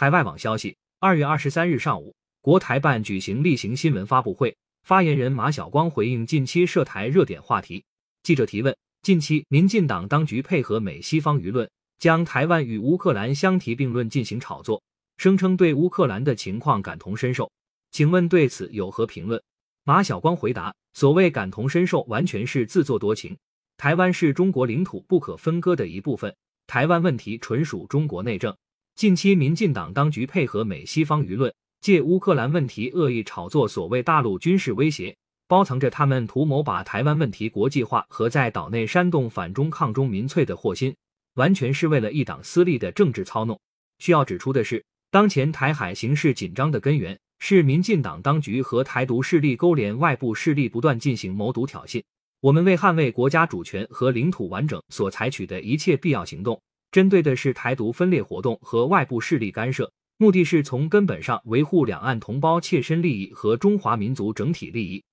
海外网消息，二月二十三日上午，国台办举行例行新闻发布会，发言人马晓光回应近期涉台热点话题。记者提问：近期民进党当局配合美西方舆论，将台湾与乌克兰相提并论进行炒作，声称对乌克兰的情况感同身受，请问对此有何评论？马晓光回答：所谓感同身受，完全是自作多情。台湾是中国领土不可分割的一部分，台湾问题纯属中国内政。近期民进党当局配合美西方舆论，借乌克兰问题恶意炒作所谓大陆军事威胁，包藏着他们图谋把台湾问题国际化和在岛内煽动反中抗中民粹的祸心，完全是为了一党私利的政治操弄。需要指出的是，当前台海形势紧张的根源是民进党当局和台独势力勾连外部势力不断进行谋独挑衅。我们为捍卫国家主权和领土完整所采取的一切必要行动，针对的是台独分裂活动和外部势力干涉，目的是从根本上维护两岸同胞切身利益和中华民族整体利益。